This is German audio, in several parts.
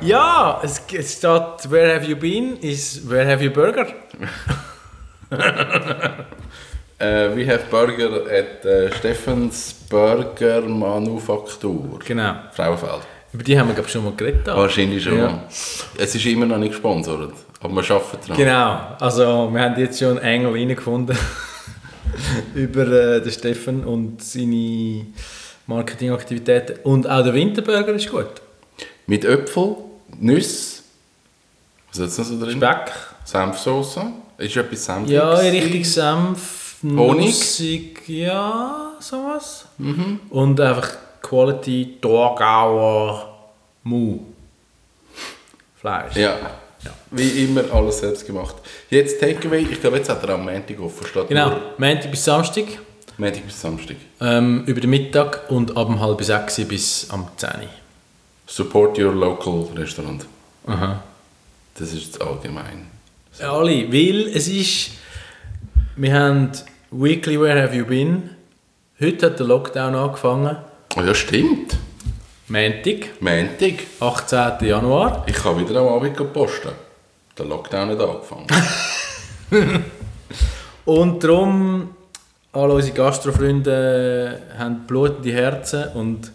Ja, es, es steht Where have you been? is Where have you burger? Äh, we have Burger at äh, Steffens Burger Manufaktur. Genau. Frauenfeld. Über die haben wir glaube schon mal geredet. Wahrscheinlich schon. Ja. Es ist immer noch nicht gesponsert, aber wir arbeiten dran. Genau, also wir haben jetzt schon einen Engel reingefunden über äh, den Steffen und seine Marketingaktivitäten. Und auch der Winterburger ist gut. Mit Äpfel, Nüsse, was ist jetzt noch so drin? Speck. Senfsoße. Ist etwas Senfiges? Ja, richtig Senf, Honig? nussig, ja, sowas. Und einfach Quality Thurgauer Mu. Fleisch. Ja. Wie immer alles selbst gemacht. Jetzt Takeaway, ich glaube jetzt hat er am Montag offen statt Genau, nur Montag bis Samstag, Montag bis Samstag. ähm, über den Mittag und ab halb sechs bis am 10 Uhr. Support your local Restaurant. Aha. Das ist allgemein. Ja, alle, weil es ist, wir haben Weekly Where Have You Been, heute hat der Lockdown angefangen, Oh ja, stimmt. Montag, Montag. 18. Januar. Ich kann wieder am Abend posten. Der Lockdown hat angefangen. Und darum, alle unsere Gastrofreunde haben blutende Herzen und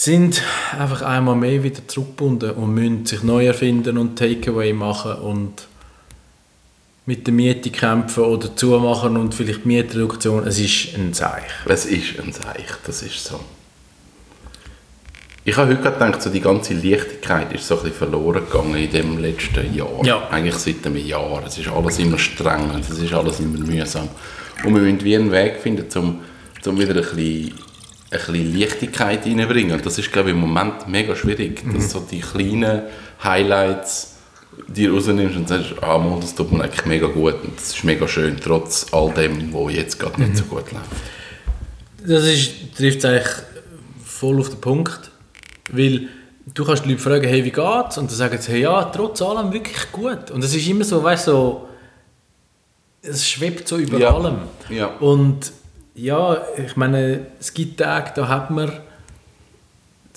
sind einfach einmal mehr wieder zurückgebunden und müssen sich neu erfinden und Takeaway machen und mit der Miete kämpfen oder zumachen und vielleicht Mietreduktion. Es ist ein Zeichen. es ist ein Seich, das ist so. Ich habe heute gedacht, so die ganze Leichtigkeit ist so ein bisschen verloren gegangen in dem letzten Jahr. Ja. Eigentlich seit einem Jahr. Es ist alles immer streng und es ist alles immer mühsam. Und wir müssen wie einen Weg finden, um, um wieder ein bisschen, ein bisschen Leichtigkeit reinzubringen. Und das ist, glaube ich, im Moment mega schwierig, dass so die kleinen Highlights die rausnimmst und sagst, ah, Mann, das tut mir eigentlich mega gut und das ist mega schön, trotz all dem, was jetzt gerade nicht so gut läuft. Das ist, trifft es eigentlich voll auf den Punkt, weil du kannst die Leute fragen, hey, wie geht's? Und dann sagen sie, hey, ja, trotz allem wirklich gut. Und es ist immer so, weißt du, so, es schwebt so über Ja. allem. Ja. Und ja, ich meine, es gibt Tage, da hat man,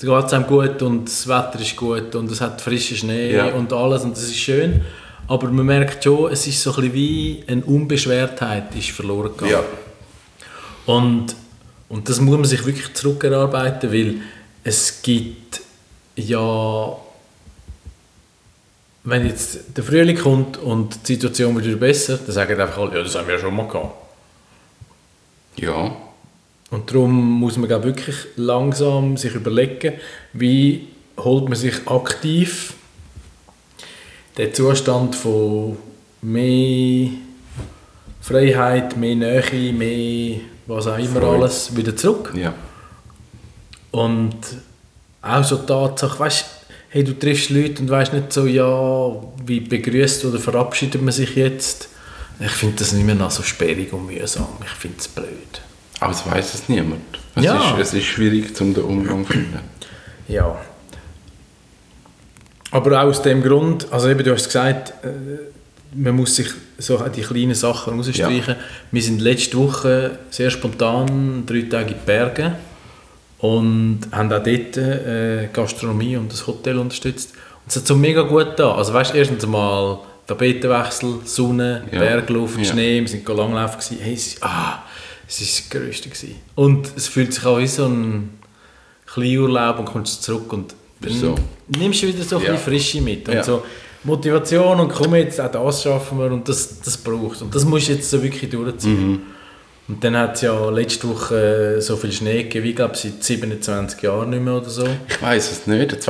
da geht es einem gut und das Wetter ist gut und es hat frischen Schnee Ja. und alles und das ist schön. Aber man merkt schon, es ist so ein bisschen wie eine Unbeschwertheit ist verloren gegangen. Ja. Und, und das muss man sich wirklich zurückerarbeiten, weil es gibt ja, wenn jetzt der Frühling kommt und die Situation wird wieder besser, dann sagen einfach alle, ja, das haben wir ja schon mal gehabt. Ja. Und darum muss man glaub, wirklich langsam sich überlegen, wie holt man sich aktiv den Zustand von mehr Freiheit, mehr Nähe, mehr was auch immer Freude. alles wieder zurück. Ja. Und auch so die Tatsache, weißt hey, du triffst Leute und weißt nicht so, ja, wie begrüßt oder verabschiedet man sich jetzt. Ich finde das nicht mehr noch so sperrig und mühsam. Ich finde es blöd. Aber es weiß es niemand. Es, Ja. ist, es ist schwierig, um den Umgang zu finden. Ja. Aber auch aus dem Grund, also eben, du hast gesagt, äh, man muss sich so die kleinen Sachen rausstreichen. Wir sind letzte Woche sehr spontan drei Tage in die Berge und haben auch dort äh, Gastronomie und das Hotel unterstützt. Und es hat so mega gut da. Also weißt, erstens mal Tapetenwechsel, Sonne, Ja. Bergluft, Ja. Schnee, wir sind langlaufen gewesen. Hey, es, ah, es ist das Größte gewesen. Und es fühlt sich auch wie so ein Kleinurlaub und kommst zurück und so. nimmst du wieder so ein Ja. Frische mit. Und so Motivation und komm jetzt, auch das schaffen wir und das, das brauchst Und das musst du jetzt so wirklich durchziehen. Mhm. Und dann hat es ja letzte Woche äh, so viel Schnee gegeben, wie glaube seit 27 Jahren nicht mehr oder so. Ich weiß es nicht.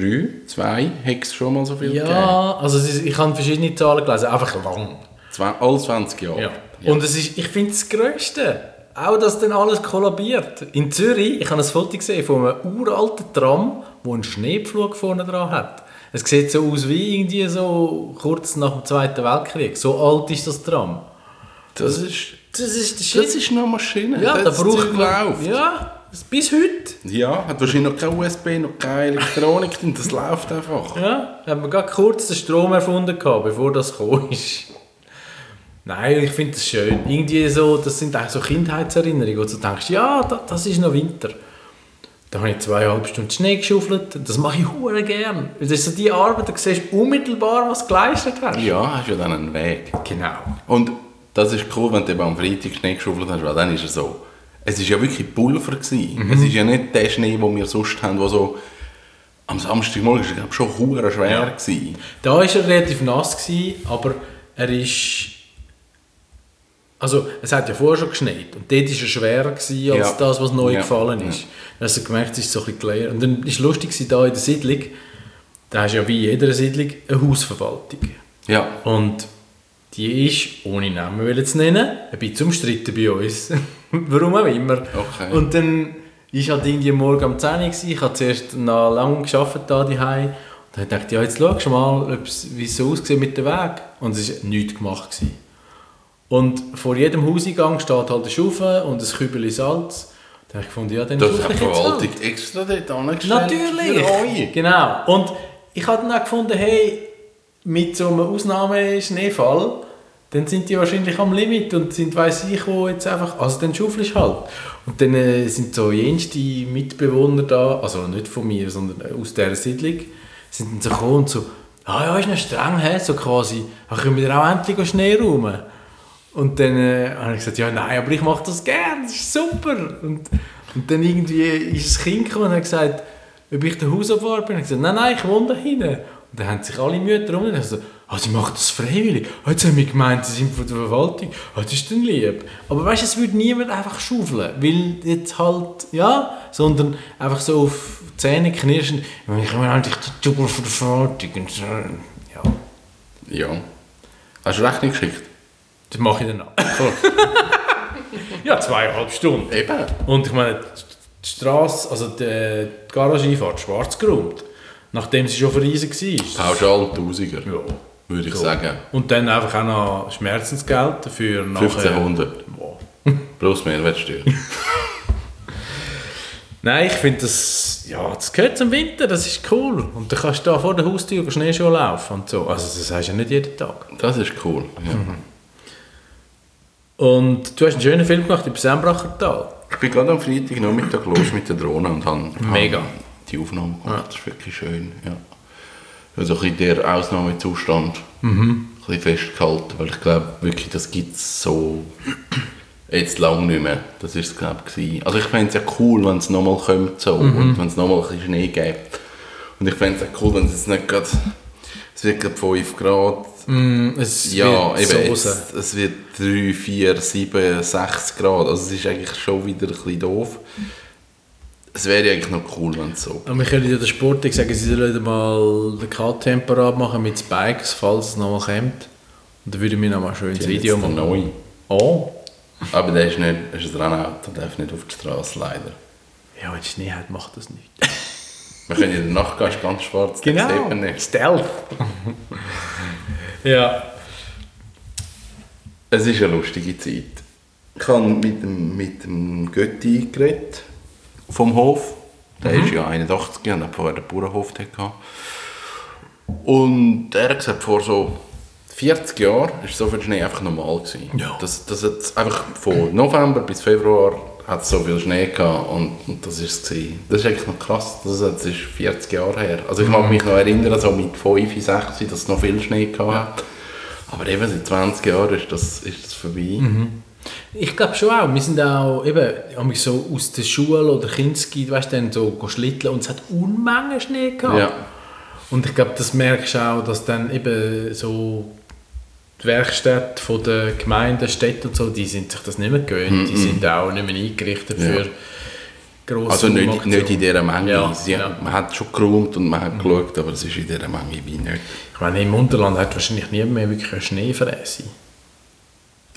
2003, 2002 hat es schon mal so viel gegeben. Ja, also ist, ich habe verschiedene Zahlen gelesen, einfach lang. Zwei, alle 20 Jahre. Ja. Und es ist, ich finde es das Größte. auch, dass dann alles kollabiert. In Zürich, ich habe ein Foto gesehen von einem uralten Tram, wo einen Schneepflug vorne dran hat. Es sieht so aus wie irgendwie so kurz nach dem Zweiten Weltkrieg. So alt ist das Tram. Das ist, Das ist der Shit. das ist eine Maschine. ja, da das braucht Zeug man... läuft. Ja, das- bis heute. Ja, hat wahrscheinlich noch kein USB, noch keine Elektronik drin, das läuft einfach. Ja, haben wir gerade kurz den Strom erfunden, gehabt, bevor das gekommen ist. Nein, ich finde das schön. Irgendwie so, das sind eigentlich so Kindheitserinnerungen, wo du denkst, ja, da, das ist noch Winter. Da habe ich zweieinhalb Stunden Schnee geschaufelt. Das mache ich hure gern. Weil Das ist so die Arbeit, da siehst du unmittelbar, was du geleistet hast. Ja, hast ja dann einen Weg. Genau. Und das ist cool, wenn du eben am Freitag Schnee geschaufelt hast, weil dann ist es so. Es war ja wirklich Pulver. Gewesen. Mhm. Es ist ja nicht der Schnee, den wir sonst haben, der so am Samstagmorgen ist, glaube schon hure schwer Ja. gewesen. Da war er relativ nass, gewesen, aber er ist... Also, es hat ja vorher schon geschneit und dort war er schwerer gewesen als Ja. das, was neu Ja. gefallen Ja. ist. Dann hast du gemerkt, es ist so ein bisschen. Und dann war es lustig, gewesen, da in der Siedlung, da hast du ja wie in jeder Siedlung eine Hausverwaltung. Ja. Und die ist, ohne Namen zu nennen, ein bisschen umstritten bei uns. Warum auch immer. Okay. Und dann war halt irgendwie morgen um 10 Uhr, ich habe zuerst noch lange gearbeitet da daheim und dann dachte ich, ja, jetzt schaust du mal, wie es so aussieht mit dem Weg. Und es war nichts gemacht. Gewesen. Und vor jedem Hauseingang steht halt ein Schaufel und ein Kübel Salz. Da habe ich gefunden, ja, dann Das hat die jetzt halt. Verwaltung extra dort angestellt. Natürlich! Für euch. Genau. Und ich habe dann auch gefunden, hey, mit so einem Ausnahmeschneefall, dann sind die wahrscheinlich am Limit und sind, weiss ich wo, jetzt einfach, also dann schaufelst halt. Und dann äh, sind so jenste Mitbewohner da, also nicht von mir, sondern äh, aus dieser Siedlung, sind dann so gekommen und so, ah ja, ist noch streng, he? so quasi, ah, können wir auch endlich Schnee räumen? Und dann äh, habe ich gesagt, ja nein, aber ich mache das gern, das ist super. Und, und dann irgendwie ist das Kind gekommen und hat gesagt, ob ich der Hausabwart bin. Und ich gesagt, nein, nein, ich wohne da hinten. Und dann haben sich alle Mütter um und so, ah, sie machen das freiwillig. Ah, jetzt haben wir gemeint, sie sind von der Verwaltung. Ah, das ist dann lieb. Aber weißt du, es würde niemand einfach schaufeln, weil jetzt halt, ja, sondern einfach so auf die Zähne knirschen. Ich habe eigentlich die Tubel von der Verwaltung. Und so, ja, Ja. Hast du Rechnung geschickt? das mache ich dann auch. ja, zweieinhalb Stunden. Eben. Und ich meine, die Straße, also die, die Garageeinfahrt, schwarz geräumt. Nachdem sie schon verreisen war. Pauschal Tausiger, Ja. Würde ich So. sagen. Und dann einfach auch noch Schmerzensgeld dafür. nachher- 1500 Wow. plus Mehrwertsteuer. Nein, ich finde das, ja, das gehört zum Winter, das ist cool. Und dann kannst du da vor der Haustür über Schneeschuhe laufen und so. Also das heißt ja nicht jeden Tag. Das ist cool. Ja. Mhm. Und du hast einen schönen Film gemacht über Sembracher Tal. Ich bin gerade am Freitag Nachmittag los mit der Drohne und habe Mega. habe die Aufnahme gemacht. Das ist wirklich schön. Ja. Also ein bisschen der Ausnahmezustand Mhm. ein bisschen festgehalten, weil ich glaube wirklich, das gibt es so jetzt lange nicht mehr. Das ist es glaube ich. Also ich fände es ja cool, wenn es nochmal kommt so, Mhm. und wenn es nochmal ein bisschen Schnee gibt. Und ich fände es auch cool, wenn es jetzt nicht gerade, es wird gerade 5 Grad, Mm, es ja, wird eben, Soße. es, es wird 3, 4, 7, 6 Grad. Also es ist eigentlich schon wieder ein bisschen doof. Es wäre eigentlich noch cool, wenn es so... Und wir können ja der Sportler sagen, sie sollen mal den Kalttemperat machen mit Spikes, falls es nochmal kommt. Und dann würden wir noch mal schön ins Video den machen. neu. Oh. Aber der ist nicht, ist ein Rennauto, der darf nicht auf die Straße leider. Ja, wenn es Schnee hat, macht das nicht. Wir können in der Nacht gehen, ist ganz schwarz, den Genau. sieht man nicht. Stealth. ja. Es ist eine lustige Zeit. Ich habe mit dem, mit dem Götti geredet, vom Hof. Der ist ja 81 und hat vorher den Bauernhof gehabt. Und er hat gesagt, vor so 40 Jahren war so viel Schnee einfach normal. Gewesen. Ja. Das, das hat einfach von November bis Februar hat es so viel Schnee gehabt und, und das ist es gewesen. Das ist eigentlich noch krass, das, ist 40 Jahre her. Also ich mag mich noch erinnern, so mit 5, 6, dass es noch viel Schnee gehabt hat. Aber eben seit 20 Jahren ist das, ist das vorbei. Ich glaube schon auch. Wir sind auch eben haben wir so aus der Schule oder Kinski, weißt du, dann so schlitteln und es hat Unmengen Schnee gehabt. Ja. Und ich glaube, das merkst du auch, dass dann eben so die Werkstätte von der Gemeinden, Städte und so, die sind sich das nicht mehr gewöhnt. Die sind auch nicht mehr eingerichtet Ja. für grosse Also nicht, nicht in dieser Menge. Ja, Sie, ja. Mhm. Man hat schon geräumt und man hat geschaut, aber es ist in dieser Menge wie nicht. Ich meine, im Unterland hat wahrscheinlich niemand mehr wirklich eine Schneefräse.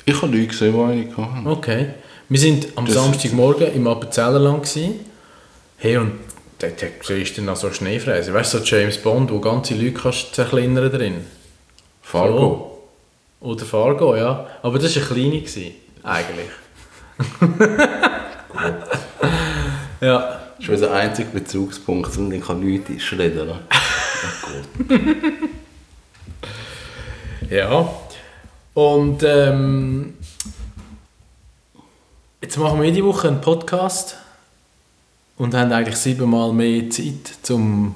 Ich habe Leute gesehen, die eine hatten. Okay. Wir sind am Das- Samstagmorgen im Appenzellerland gewesen. Hey, und dort siehst du dann noch so Schneefräse. Weißt du, so James Bond, wo ganze Leute kannst zerkleinern drin. Fargo. Oder Fargo, ja. Aber das war eine kleine, gewesen, eigentlich. ja. Das ist unser einziger Bezugspunkt und ich kann nichts einschreddern. Oh Gott. Ja. Und ähm, jetzt machen wir jede Woche einen Podcast und haben eigentlich siebenmal mehr Zeit zum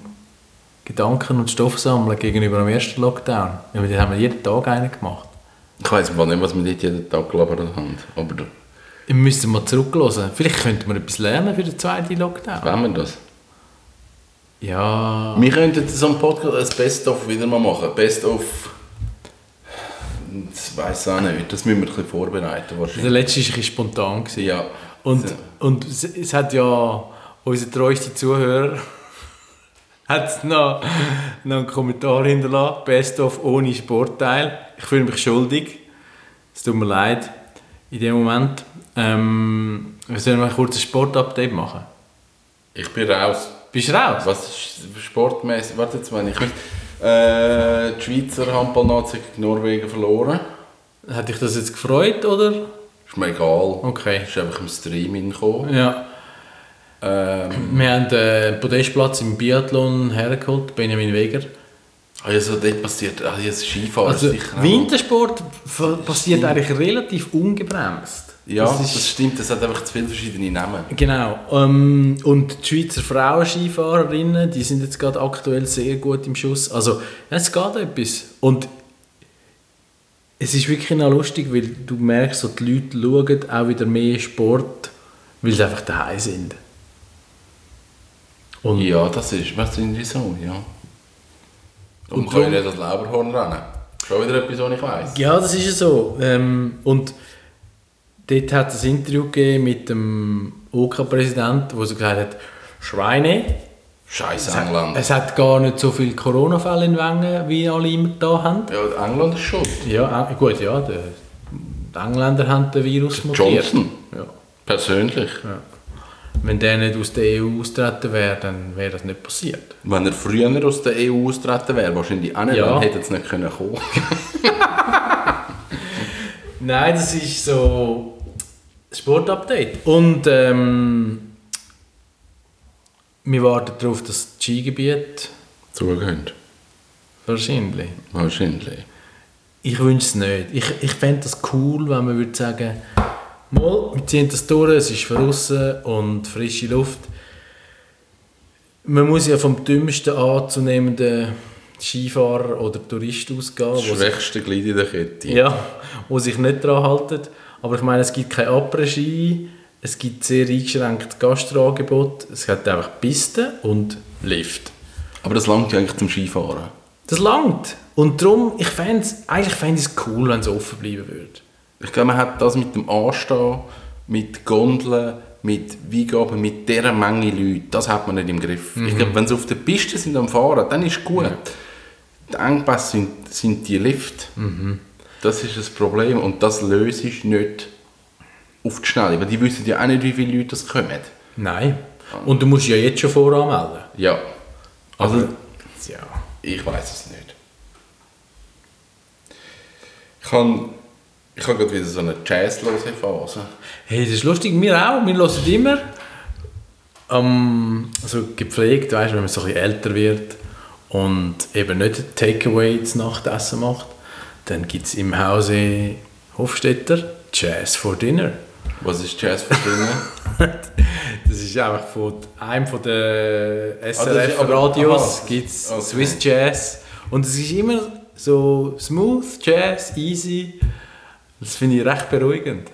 Gedanken und Stoff sammeln gegenüber dem ersten Lockdown. Ja, Den haben wir jeden Tag einen gemacht. Ich weiß nicht, was wir dort jeden Tag gelabert haben. Aber Wir müssen mal zurückhören. Vielleicht könnten wir etwas lernen für den zweiten Lockdown. wollen wir das? Ja. Wir könnten so einen Podcast, ein Best-of wieder mal machen. Best-of... Das weiss ich auch nicht. Das müssen wir ein bisschen vorbereiten Der wahrscheinlich. letzte war ein bisschen spontan. Gewesen. Ja. Und, So. und es, es hat ja unser treuester Zuhörer hat noch, noch einen Kommentar hinterlassen. Best of ohne Sportteil. Ich fühle mich schuldig. Es tut mir leid in dem Moment. Ähm, wir sollen mal kurz ein Sportupdate machen. Ich bin raus. Bist du raus? Was ist sportmäßig? Warte jetzt mal. Ich äh, die Schweizer Handballnazi gegen Norwegen verloren. Hat dich das jetzt gefreut, oder? Ist mir egal. Okay. Ist einfach im Stream hingekommen. Ja. Ähm, Wir haben äh, einen Podestplatz im Biathlon hergeholt, Benjamin Weger. also dort passiert, also jetzt Skifahren Also sicher. Wintersport passiert eigentlich relativ ungebremst. Ja, Das das, ist- stimmt. Das hat einfach zu viele verschiedene Namen. Genau. Ähm, und die Schweizer Frauen-Skifahrerinnen, die sind jetzt gerade aktuell sehr gut im Schuss. Also, es geht etwas. Und es ist wirklich noch lustig, weil du merkst, so die Leute schauen auch wieder mehr Sport, weil sie einfach daheim sind. Und Ja, das ist, die so, ja. Und, Und können das Leberhorn rennen. Schon wieder etwas, was ich weiss. Ja, das ist ja so. Ähm, und dort hat es ein Interview gegeben mit dem OK-Präsidenten, wo er gesagt hat, Schweine, Scheiß England. es hat gar nicht so viele Corona-Fälle in Wengen, wie alle immer da haben. Ja, England ist schuld. Ja, gut, ja, die, die Engländer haben den Virus mutiert. Johnson. Ja. Persönlich. Wenn der nicht aus der EU austreten wäre, dann wäre das nicht passiert. Wenn er früher aus der EU austreten wäre, wahrscheinlich auch nicht, Ja. dann hätte es nicht können kommen. Nein, das ist so Sportupdate. Und ähm, wir warten darauf, dass das Skigebiet Zugehend. wahrscheinlich. Wahrscheinlich. Ich wünsche es nicht. Ich, ich fände das cool, wenn man würde sagen, mal, wir ziehen das durch, es ist draussen und frische Luft. Man muss ja vom dümmsten anzunehmenden Skifahrer oder Tourist ausgehen, Das schwächste Glied in der Kette. ja, wo sich nicht daran halten. Aber ich meine, es gibt kein Après-Ski, es gibt sehr eingeschränktes Gastroangebot, es hat einfach Pisten und Lift. Aber das langt ja eigentlich zum Skifahren. Das langt. Und darum, ich fänd's, eigentlich fände ich es cool, wenn es offen bleiben würde. Ich glaube, man hat das mit dem Anstehen, mit Gondeln, mit Weingaben, mit dieser Menge Leute, das hat man nicht im Griff. Ich glaube, wenn sie auf der Piste sind am Fahren, dann ist gut. Der Engpass sind, sind die Lift. Das ist das Problem und das löse ich nicht auf die Schnelle, weil die wissen ja auch nicht, wie viele Leute das kommen. Nein. Und du musst ja jetzt schon voranmelden. Ja, also Ja. ich weiß es nicht. Ich habe ich habe gerade wieder so eine jazzlose Phase. Hey, das ist lustig, wir auch. Wir hören immer ähm, also gepflegt, weißt, wenn man so ein bisschen älter wird und eben nicht Takeaway zum Nachtessen macht, dann gibt es im Hause Hofstetter Jazz for Dinner. Was ist Jazz für drinnen? Das ist einfach von einem von den Ah, SRF-Radios gibt es Okay. Swiss Jazz. Und es ist immer so smooth, Jazz, easy. Das finde ich recht beruhigend.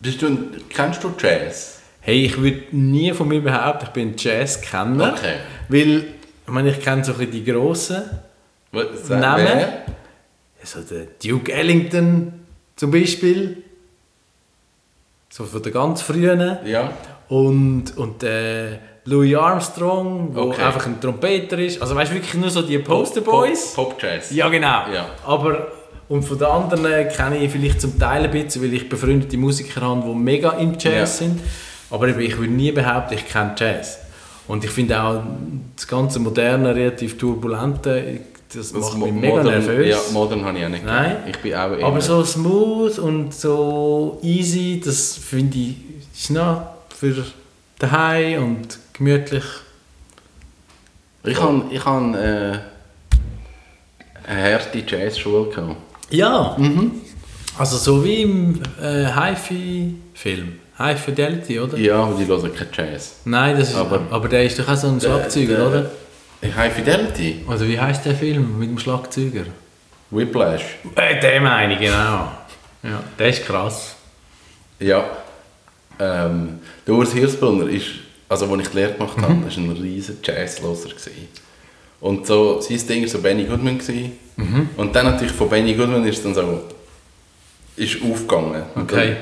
Bist du, kennst du Jazz? Hey, ich würde nie von mir behaupten, ich bin Jazz-Kenner. Okay. Weil, ich meine, ich kenne so ein die grossen Namen. wer? Also der Duke Ellington zum Beispiel. So von der ganz frühen. Ja. Und, und äh, Louis Armstrong, der Okay. einfach ein Trompeter ist. Also weißt du, wirklich nur so die Poster Boys. Pop, Pop Jazz. Ja, genau. Ja. Aber Und von den anderen kenne ich vielleicht zum Teil ein bisschen, weil ich befreundete Musiker habe, die mega im Jazz Ja. sind. Aber ich würde nie behaupten, ich kenne Jazz. Und ich finde auch das ganze moderne, relativ turbulente, das, Das macht mich mega nervös. Ja, Modern habe ich auch nicht Nein. Ich bin auch Aber so smooth und so easy, das finde ich, ist noch für daheim und gemütlich. Ich habe ich hab, äh, eine harte Jazzschule gehabt. Ja. Also so wie im äh, Hi-Fi-Film. High Fidelity, oder? Ja, aber die hören keinen Jazz. Nein, das ist, aber, Aber- der ist doch auch so ein Schlagzeuger, Der- oder? High Fidelity? Oder wie heißt der Film mit dem Schlagzeuger? Whiplash? Äh, den meine ich, genau. Ja, der ist krass. Ja. Ähm, der Urs Hirsbrunner ist, also als ich die Lehre gemacht habe, ist ein riesen Jazzloser. Und so, sein Ding war so Benny Goodman. Gewesen. Und dann natürlich von Benny Goodman ist es dann so, ist aufgegangen. Okay.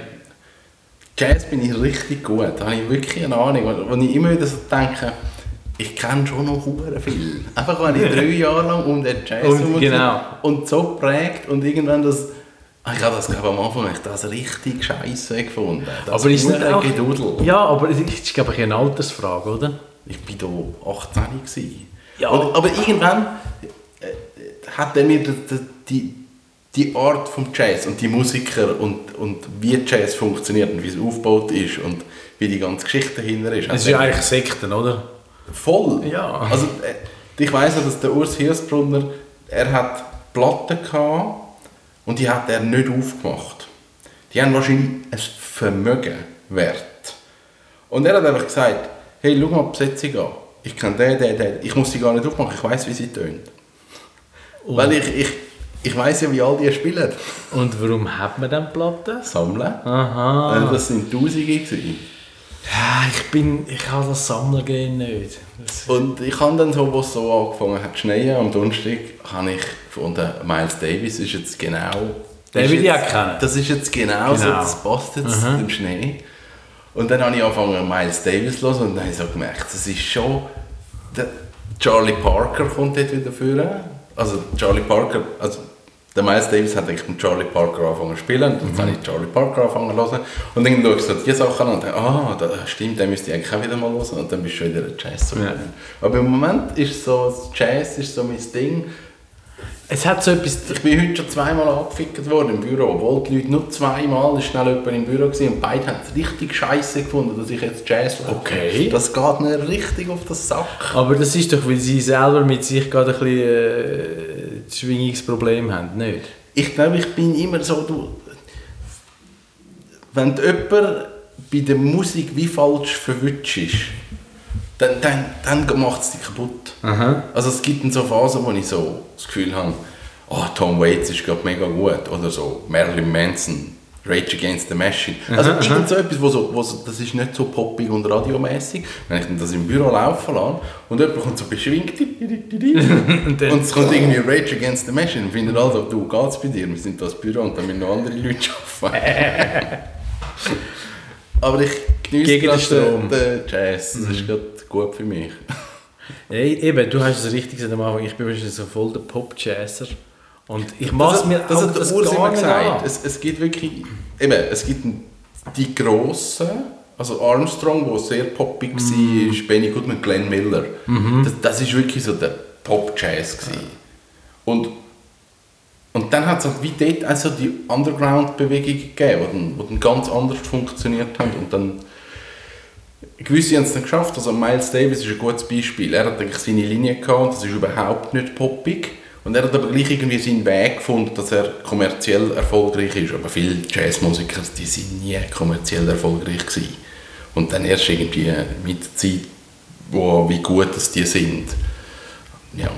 Jazz bin ich richtig gut, da habe ich wirklich eine Ahnung. Wo ich immer wieder so denke, ich kenne schon noch hure viel. Einfach wenn ich drei Jahre lang um den Jazz Und- genau. und so prägt und irgendwann das... Ah, Ich habe das glaube am Anfang habe ich das richtig scheiße gefunden. Das aber ist nicht auch... Gedudel. Ja, aber es ist, glaube ich, eine Altersfrage, oder? Ich war da 18 gewesen. Ja. Und, aber irgendwann äh, hat er mir die, die, die Art vom Jazz und die Musiker und, und wie Jazz funktioniert und wie es aufgebaut ist und wie die ganze Geschichte dahinter ist. Es ist ja eigentlich Sekten, oder? Voll. Ja. Also, äh, ich weiss noch, dass der Urs Hirsbrunner, er hat Platten gehabt und die hat er nicht aufgemacht. Die haben wahrscheinlich ein Vermögen wert. Und er hat einfach gesagt, hey, schau mal die Besetzung an. Ich kenne den, den, den. Ich muss sie gar nicht aufmachen, ich weiß, wie sie tönt. Und, Weil ich, ich, ich weiß ja, wie all die spielen. und warum hat man dann Platten? Sammeln. Aha. Das sind Tausende gewesen. Ja, ich bin... Ich habe das Sammlergehen nicht. Das, Und ich habe dann so, wo es so angefangen hat zu schneien, am Donnerstag, habe ich gefunden, Miles Davis ist jetzt genau... Den will ich auch kennen. Das ist jetzt genau, so, Genau. das passt jetzt Mhm. im Schnee. Und dann habe ich angefangen, Miles Davis zu hören und dann habe ich so gemerkt, das ist schon... Der Charlie Parker kommt dort wieder führen. Also Charlie Parker, also der Miles Davis hat eigentlich mit Charlie Parker angefangen zu spielen und dann habe ich Charlie Parker angefangen zu hören. Und dann schaue ich so die Sachen an und denke, ah, da, stimmt, den müsste ich eigentlich auch wieder mal hören. Und dann bist du schon wieder ein Jazz. so. Ja. Aber im Moment ist so, das Jazz ist so mein Ding. es hat so etwas... Ich bin heute schon zweimal angefickt worden im Büro, obwohl die Leute nur zweimal schnell jemand im Büro gewesen und beide haben es richtig scheiße gefunden, dass ich jetzt Jazz höre. Okay. Das geht mir richtig auf den Sack. Aber das ist doch, weil sie selber mit sich gerade ein bisschen äh, das Schwingungsproblem haben, nicht? Ich glaube, ich bin immer so, du, wenn jemand bei der Musik wie falsch verwünscht ist, dann, dann, dann macht es dich kaputt. Aha. Also es gibt dann so Phasen, wo ich so das Gefühl habe, oh, Tom Waits ist gerade mega gut oder so Marilyn Manson, Rage Against the Machine. Also Aha, irgend so etwas, wo so, wo so, das ist nicht so poppig und radiomäßig. Wenn ich das im Büro laufen lasse und jemand kommt so beschwingt und dann- es kommt irgendwie Rage Against the Machine und findet also, du geht's bei dir, wir sind das Büro und dann müssen noch andere Leute arbeiten. Aber ich genieße gerade den, den Jazz, das ist gerade gut für mich. Ey, eben, du hast es richtig gesagt am Anfang, ich bin wahrscheinlich so voll der Pop-Jazzer. Und ich mache das, mir das auch hat der das Urs immer gesagt. Es, es gibt wirklich, eben, es gibt die Grossen, also Armstrong, der sehr poppig Mhm. war, Benny Goodman, Glenn Miller. Das, das ist wirklich so der Pop-Jazz. gewesen. Und, und dann hat es halt wie dort also die Underground-Bewegungen gegeben, die dann, die dann ganz anders funktioniert haben. Und dann, gewisse haben es dann geschafft. Also Miles Davis ist ein gutes Beispiel. Er hat eigentlich seine Linie gehabt und das ist überhaupt nicht poppig. Und er hat aber gleich irgendwie seinen Weg gefunden, dass er kommerziell erfolgreich ist. Aber viele Jazzmusiker, die sind nie kommerziell erfolgreich gewesen. Und dann erst irgendwie mit der Zeit, wo, wie gut dass die sind. Ja.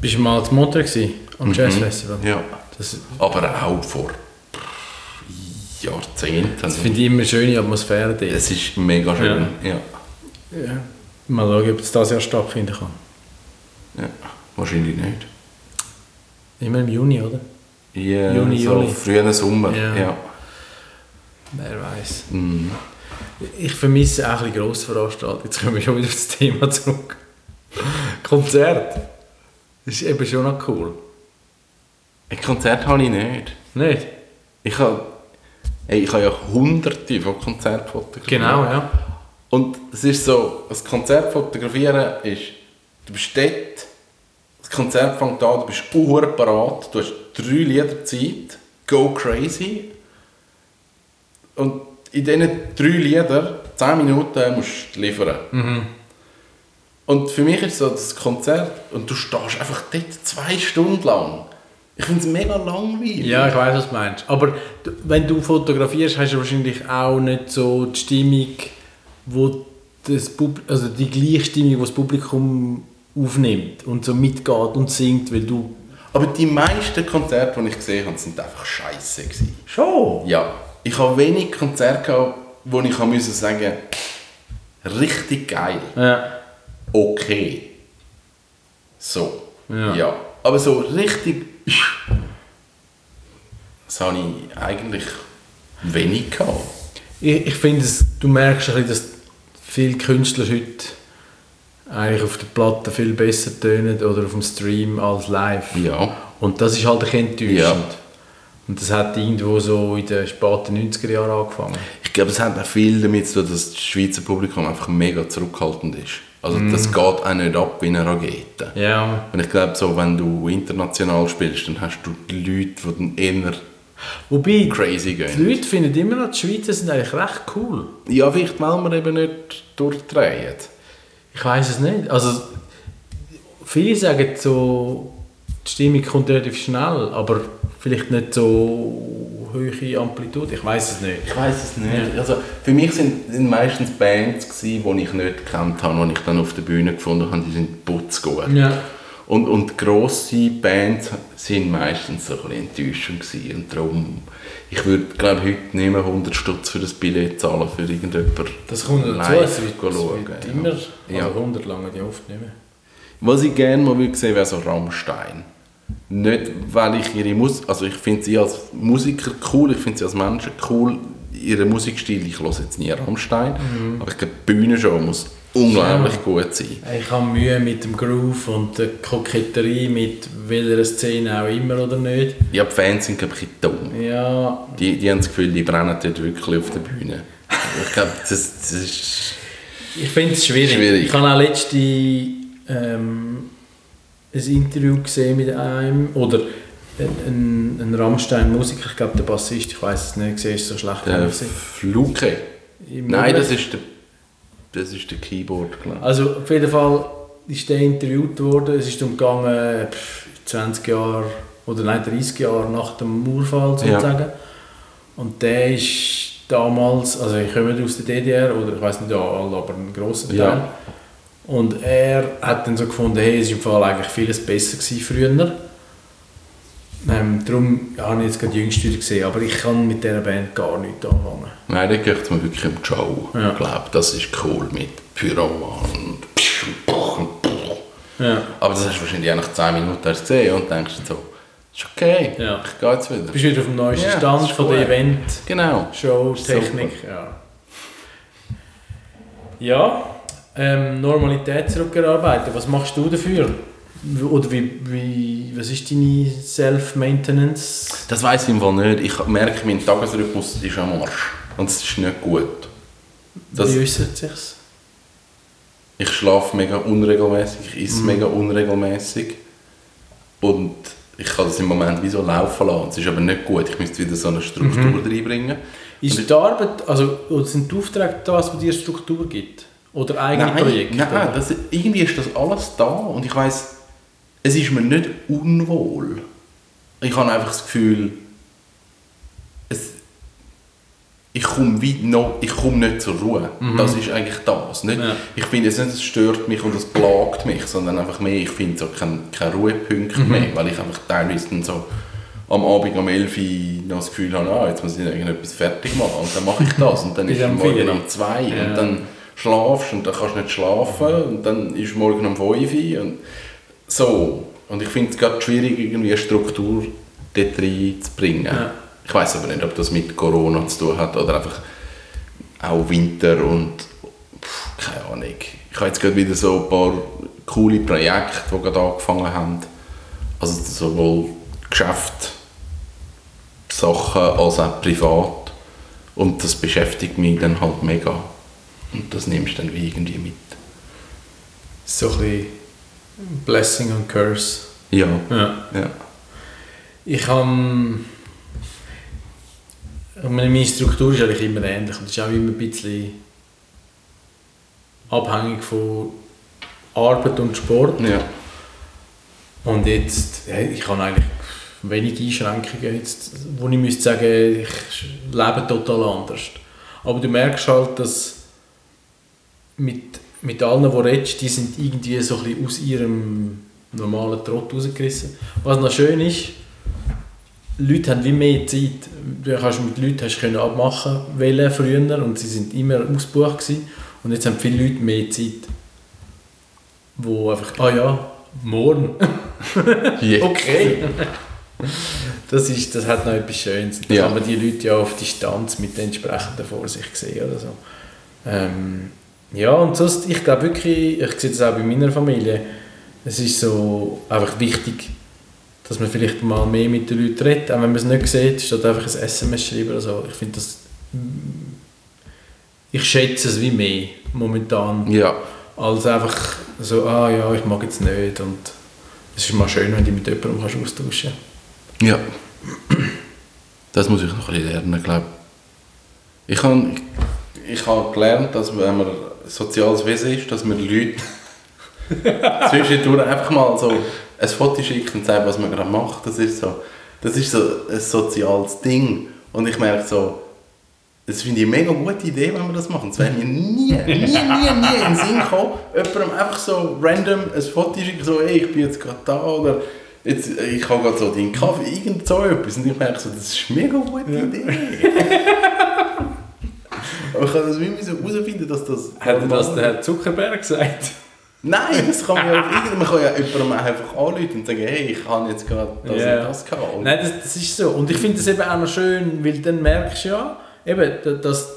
Bist du mal zu Montreux gewesen, am Jazzfestival? Mhm. Ja. Das, Aber auch vor Jahrzehnten. das finde ich immer eine schöne Atmosphäre dort. Es ist mega schön. Ja. Ja. Mal schauen, ob es dieses Jahr stattfinden kann. Ja. Wahrscheinlich nicht. Immer im Juni, oder? Ja, Juni, so Juli. frühen Sommer. Ja. Ja. Wer weiß. Mhm. Ich vermisse auch ein bisschen Grossveranstaltungen. Jetzt kommen wir schon wieder auf das Thema zurück. Konzert. Das ist eben schon noch cool. Ein Konzert habe ich nicht. Nicht? Ich habe, ich habe ja hunderte von Konzerten fotografiert. Genau, ja. Und es ist so, das Konzert fotografieren ist, du bist dort, das Konzert fängt an, du bist parat, du hast drei Lieder Zeit, go crazy. Und in diesen drei Liedern, 10 Minuten, musst du liefern. Und für mich ist so das Konzert, und du stehst einfach dort zwei Stunden lang. Ich finde es mega langweilig. Ja, ich weiß, was du meinst. Aber wenn du fotografierst, hast du wahrscheinlich auch nicht so die Stimmung, wo das Pub also die gleiche Stimmung, die das Publikum aufnimmt und so mitgeht und singt, weil du... Aber die meisten Konzerte, die ich gesehen habe, sind einfach scheiße gewesen. Schon? Ja, ich habe wenig Konzerte gehabt, wo ich sagen, richtig geil, Ja. okay. So, Ja. Aber so richtig, das habe ich eigentlich wenig gehabt. Ich, ich finde, du merkst ein bisschen, dass viele Künstler heute eigentlich auf der Platte viel besser tönen oder auf dem Stream als live. Ja. Und das ist halt ein enttäuschend. Ja. Und das hat irgendwo so in den späten 90er Jahren angefangen. Ich glaube, es hat auch viel damit zu tun, dass das Schweizer Publikum einfach mega zurückhaltend ist. Also das geht auch nicht ab wie eine Rakete. Ja. Und ich glaube, so, wenn du international spielst, dann hast du die Leute, die dann eher Wobei, crazy die gehen. Leute finden immer noch, die Schweizer sind eigentlich recht cool. Ja, vielleicht, weil wir eben nicht durchdrehen. Ich weiß es nicht. Also, viele sagen so, die Stimmung kommt relativ schnell, aber vielleicht nicht so hohe Amplitude. Ich weiß es nicht. Ich weiß es nicht. Also, für mich sind, sind meistens Bands, gewesen, die ich nicht gekannt habe, die ich dann auf der Bühne gefunden habe, die sind putzgut. Ja. Und, und grosse Bands sind meistens so ein bisschen enttäuschend gewesen. Und darum, ich würde glaube heute nicht mehr 100 Stutz für das Billett zahlen für irgendjemanden Das kommt dazu, es wird, schauen. wird ja. immer, also Ja. 100 lange die oft nicht mehr. Was ich gerne mal würde sehen, wäre so Rammstein. Nicht, weil ich ihre Musik, also ich finde sie als Musiker cool, ich finde sie als Menschen cool, ihren Musikstil, ich höre jetzt nie Rammstein, aber ich glaube, die Bühnenshow muss unglaublich gut sein. Ich habe Mühe mit dem Groove und der Koketterie, mit welcher Szene auch immer oder nicht. Ja, die Fans sind glaube ich dumm. Ja, Die, die haben das Gefühl, die brennen dort wirklich auf der Bühne. Ich glaube, das, das ist... ich finde es schwierig. Schwierig. Ich habe auch letzte ähm, ein Interview gesehen mit einem, oder ein, ein Rammstein-Musiker, ich glaube der Bassist, ich weiß es nicht, gesehen, ist so schlecht. Der. Fluke. Nein, das ist der, das ist der Keyboard, glaube ich. Also auf jeden Fall ist der interviewt worden. Es ist umgegangen pff, 20 Jahre oder nein 30 Jahre nach dem Mauerfall sozusagen. Und der ist damals, also ich komme aus der DDR oder ich weiß nicht alle, aber ein grosser Teil. Ja. Und er hat dann so gefunden, hey, es war im Fall eigentlich vieles besser gewesen früher. Ähm, darum ja, habe ich jetzt gerade Jüngste wieder gesehen, aber ich kann mit dieser Band gar nichts anfangen. Nein, da geht mir wirklich die Show. Ja. Ich glaube, das ist cool mit Pyro und Ja. Aber das hast du wahrscheinlich auch nach 10 Minuten erst gesehen und denkst so, ist okay, Ja. ich gehe jetzt wieder. Du bist wieder auf dem neuesten Ja, Stand von der. Event. Genau. Show, Super. Technik, ja. Ja, ähm, Normalität zurückerarbeiten. Was machst du dafür? Oder wie, wie, was ist deine Self-Maintenance? Das weiß ich im Fall nicht. Ich merke, mein Tagesrhythmus ist am Arsch. Und es ist nicht gut. Das, wie äußert sich's? ich schlafe mega unregelmäßig, ich esse Mhm. mega unregelmäßig. Und ich kann das im Moment wie so laufen lassen. Es ist aber nicht gut. Ich müsste wieder so eine Struktur Mhm. reinbringen. Ist Und die Arbeit, also oder sind die Aufträge das, was dir Struktur gibt? Oder eigene Nein, Projekte? nein das, irgendwie ist das alles da und ich weiß, es ist mir nicht unwohl. Ich habe einfach das Gefühl, es, ich komme wie noch, ich komme nicht zur Ruhe. Das ist eigentlich das. Nicht? Ja. Ich finde jetzt nicht, es stört mich und es plagt mich, sondern einfach mehr, ich finde so keinen kein Ruhepunkt mehr, weil ich einfach teilweise dann so am Abend um 11 Uhr noch das Gefühl habe, ah, jetzt muss ich irgendetwas fertig machen und dann mache ich das und dann ist morgen um 2 Ja. und dann schlafst und dann kannst du nicht schlafen und dann ist morgen um 5 Uhr und so. Und ich finde es gerade schwierig, irgendwie eine Struktur dort reinzubringen. Ja. Ich weiß aber nicht, ob das mit Corona zu tun hat oder einfach auch Winter und pff, keine Ahnung. Ich habe jetzt gerade wieder so ein paar coole Projekte, die gerade angefangen haben. Also sowohl Geschäft Sachen als auch privat. Und das beschäftigt mich dann halt mega. Und das nimmst du dann wie irgendwie mit. So ein bisschen Blessing und Curse. Ja. Ja. ja. Ich habe... Meine, meine Struktur ist eigentlich immer ähnlich. Und das ist auch immer ein bisschen abhängig von Arbeit und Sport. ja. Und jetzt, ich habe eigentlich wenig Einschränkungen, jetzt, wo ich müsste sagen, ich lebe total anders. Aber du merkst halt, dass mit, mit allen, die redest, die sind irgendwie so ein bisschen aus ihrem normalen Trott rausgerissen. Was noch schön ist, Leute haben wie mehr Zeit. Du kannst mit Leuten hast können abmachen wollen früher und sie sind immer ausgebucht gewesen. Und jetzt haben viele Leute mehr Zeit. Wo einfach, ah ja, morgen. Okay. Das, ist, das hat noch etwas Schönes. Da Ja. kann man die Leute ja auf Distanz mit der entsprechenden Vorsicht sehen oder so. Ähm, ja, und sonst, ich glaube wirklich, ich sehe das auch bei meiner Familie, es ist so einfach wichtig, dass man vielleicht mal mehr mit den Leuten redet, auch wenn man es nicht sieht, statt einfach ein SMS schreiben oder so. Ich finde das, ich schätze es wie mehr momentan Ja. als einfach so, ah ja, ich mag jetzt nicht und es ist mal schön, wenn du mit jemandem kannst austauschen Ja. Das muss ich noch ein bisschen lernen, glaube ich. Ich habe, ich habe gelernt, dass wenn man soziales Wesen ist, dass man Leute zwischendurch einfach mal so ein Foto schickt und sagt, was man gerade macht. Das ist so, das ist so ein soziales Ding. Und ich merke so, das finde ich eine mega gute Idee, wenn wir das machen. Es wäre mir nie, nie, nie, nie in den Sinn gekommen, jemandem einfach so random ein Foto schicken, so, hey, ich bin jetzt gerade da, oder jetzt, ich habe gerade so deinen Kaffee, irgend so etwas. Und ich merke so, das ist eine mega gute Idee. Ich kann das wie so herausfinden, dass das... Herr Zuckerberg gesagt? Nein, das kann man ja auf irgendeinem, man kann ja jemandem einfach anrufen und sagen, hey, ich habe jetzt gerade das Ja. und das gehabt. Nein, das, das ist so. Und ich finde das eben auch noch schön, weil dann merkst du ja, eben, da- dass,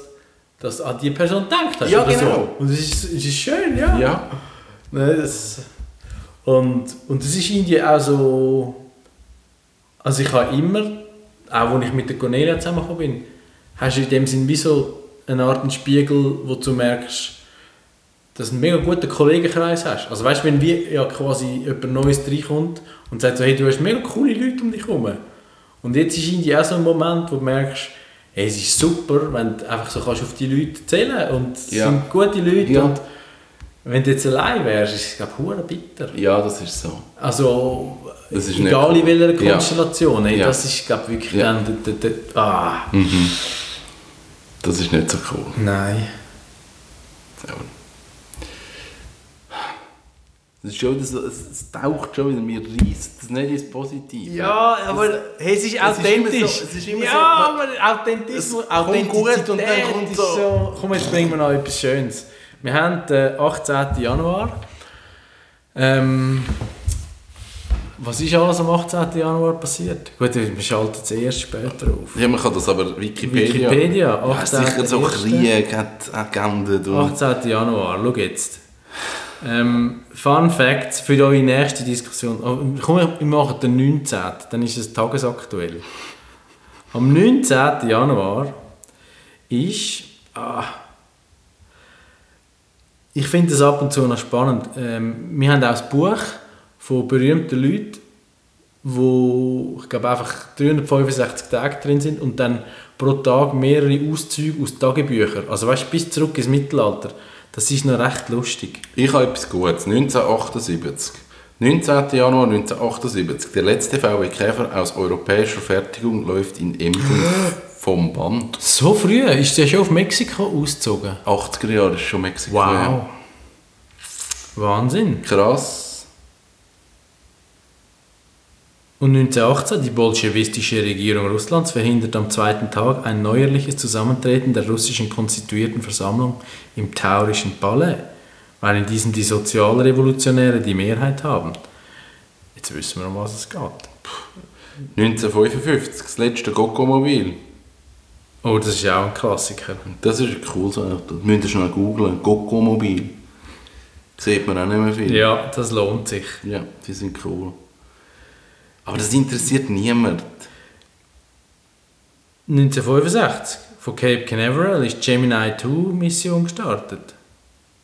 dass an die Person denkt hast. Ja, oder genau. So. Und es ist, es ist schön, ja. Ja, Nein, das, und, und das ist irgendwie auch so. Also ich habe immer, auch als ich mit der Cornelia zusammengekommen bin, hast du in dem Sinn wie so eine Art einen Spiegel, wo du merkst, dass du einen mega guten Kollegenkreis hast. Also weißt du, wenn wie ja quasi jemand Neues reinkommt und sagt so, hey, du hast mega coole Leute um dich herum. Und jetzt ist irgendwie auch so ein Moment, wo du merkst, hey, es ist super, wenn du einfach so kannst auf die Leute zählen und es Ja. sind gute Leute Ja. und wenn du jetzt allein wärst, ist es glaube ich bitter. ja, das ist so. Also Das ist egal in welcher Ja. Konstellation, hey, Ja. das ist glaube ich wirklich dann ah. Mhm. Das ist nicht so cool. Nein. Ja. Das ist schon, das, es, taucht schon wieder, mir reißt das nicht ins Positive. Ja, aber hey, es ist es ist immer authentisch. so- es ist immer ja, so, man- aber Authentismus, kommt Authentizität gut und dann kommt so- so... Komm, jetzt bringen wir noch etwas Schönes. Wir haben den 18. Januar. Ähm, was ist alles am 18. Januar passiert? Gut, wir schalten es erst später auf. Ja, man kann das aber Wikipedia. Wikipedia, ja, 18. sicher so. Krieg, hat Agenden und... 18. Januar, schau jetzt. Ähm, Fun Facts für eure nächste Diskussion. Oh, komm, wir machen den 19. Dann ist es tagesaktuell. Am 19. Januar ist. Ah, ich finde das ab und zu noch spannend. Ähm, wir haben auch ein Buch von berühmten Leuten, wo ich glaube einfach 365 Tage drin sind und dann pro Tag mehrere Auszüge aus Tagebüchern. Also weißt bis zurück ins Mittelalter. Das ist noch recht lustig. Ich habe etwas Gutes. 1978. 19. Januar 1978. Der letzte VW Käfer aus europäischer Fertigung läuft in Emden vom Band. So früh ist der schon auf Mexiko ausgezogen. 80er Jahre ist schon Mexiko. ja. Wahnsinn. Krass. Und 1918, die bolschewistische Regierung Russlands verhindert am zweiten Tag ein neuerliches Zusammentreten der russischen konstituierten Versammlung im Taurischen Palais, weil in diesem die Sozialrevolutionäre die Mehrheit haben. Jetzt wissen wir, um was es geht. 1955. Das letzte Gogo-Mobil. Oh, das ist ja auch ein Klassiker. Das ist ein cooles Auto. Das müsst ihr schnell googlen. Gogo-Mobil. Sieht man auch nicht mehr viel. Ja, das lohnt sich. Ja, die sind cool. Aber das interessiert niemand. 1965, von Cape Canaveral, ist die Gemini 2 Mission gestartet.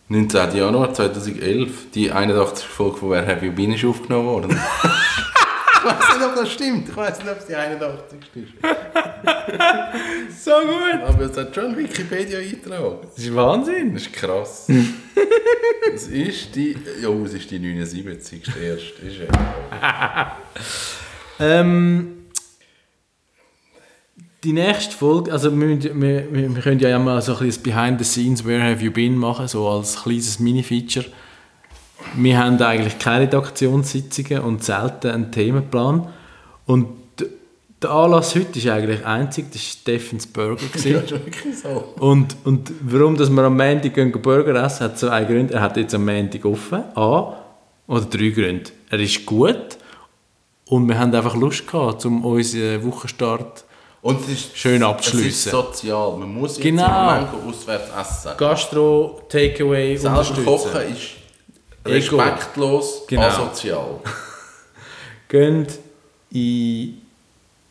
19. Januar 2011, die 81. Folge von Wer Have You Been ist aufgenommen worden. ich weiß nicht, ob das stimmt. Ich weiß nicht, ob es die 81. ist. So gut! Aber es hat schon Wikipedia eingetragen. Das ist Wahnsinn! Das ist krass. Es ist die. Ja, es ist die 79. erst. Ist ja. Ähm, die nächste Folge, also wir, wir, wir, können ja mal so ein bisschen Behind the Scenes Where Have You Been machen, so als kleines Mini-Feature. Wir haben eigentlich keine Redaktionssitzungen und selten einen Themenplan. Und der Anlass heute ist eigentlich einzig, das war Steffens Burger. Das gewesen. ist schon wirklich so. Und, und warum dass wir am Montag gehen Burger essen, hat zwei Gründe. Er hat jetzt am Montag offen. A. Oder drei Gründe. Er ist gut. Und wir haben einfach Lust gehabt, um unseren Wochenstart Und es ist, Schön Es abschliessen. ist sozial. Man muss jetzt Genau. im Moment auswärts essen. Gastro, Takeaway Selber unterstützen. kochen ist. Respektlos, Genau. asozial. Geht in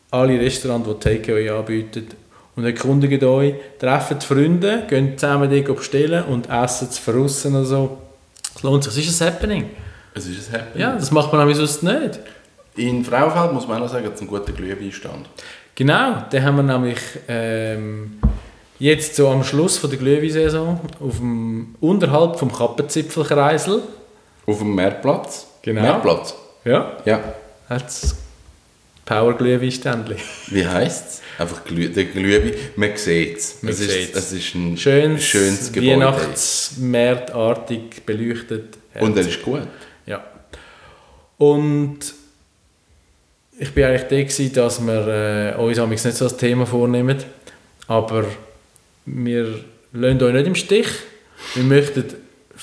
alle Restaurants, die Takeaway anbieten und erkundigt euch, trefft Freunde, geht zusammen dort bestellen und essen es draussen oder so. Es lohnt sich, es ist ein Happening. Es ist ein Happy. Ja, das macht man nämlich sonst nicht. In Frauenfeld muss man auch noch sagen, es ist ein guter Glühweinstand. Genau, den haben wir nämlich ähm, jetzt so am Schluss von der Glühweinsaison auf dem, unterhalb vom Kappenzipfelkreisel. Auf dem Meerplatz. Genau. Meerplatz. Ja, Ja. hat es Power Glühweinständchen. Wie heisst es? Einfach Glüh der Glühwein. Man sieht es. Man Es ist, es ist ein Schönes, schönes Gebäude. Weihnachtsmärtartig beleuchtet. Und er ist gut. Ja. Und ich bin eigentlich der, gewesen, dass wir äh, uns amigs nicht so das Thema vornehmen, aber wir lassen euch nicht im Stich. Wir möchten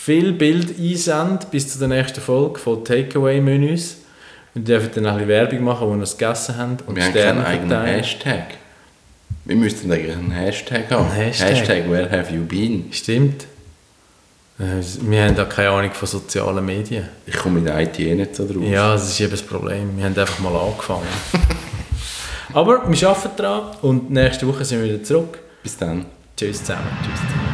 viel Bild einsenden bis zu der nächsten Folge von Takeaway-Menüs. Wir dürfen dann ein bisschen Werbung machen, wo wir es gegessen haben. Und Wir haben Sterne keinen eigenen verteilen. Hashtag. Wir müssten eigentlich einen Hashtag haben. Ein Hashtag. Where have you been? Stimmt. Äh, Wir haben da keine Ahnung von sozialen Medien. Ich komme mit IT eh nicht so drauf. Ja, das ist eben das Problem. Wir haben einfach mal angefangen. Aber wir arbeiten dran und nächste Woche sind wir wieder zurück. Bis dann. Tschüss zusammen. Tschüss.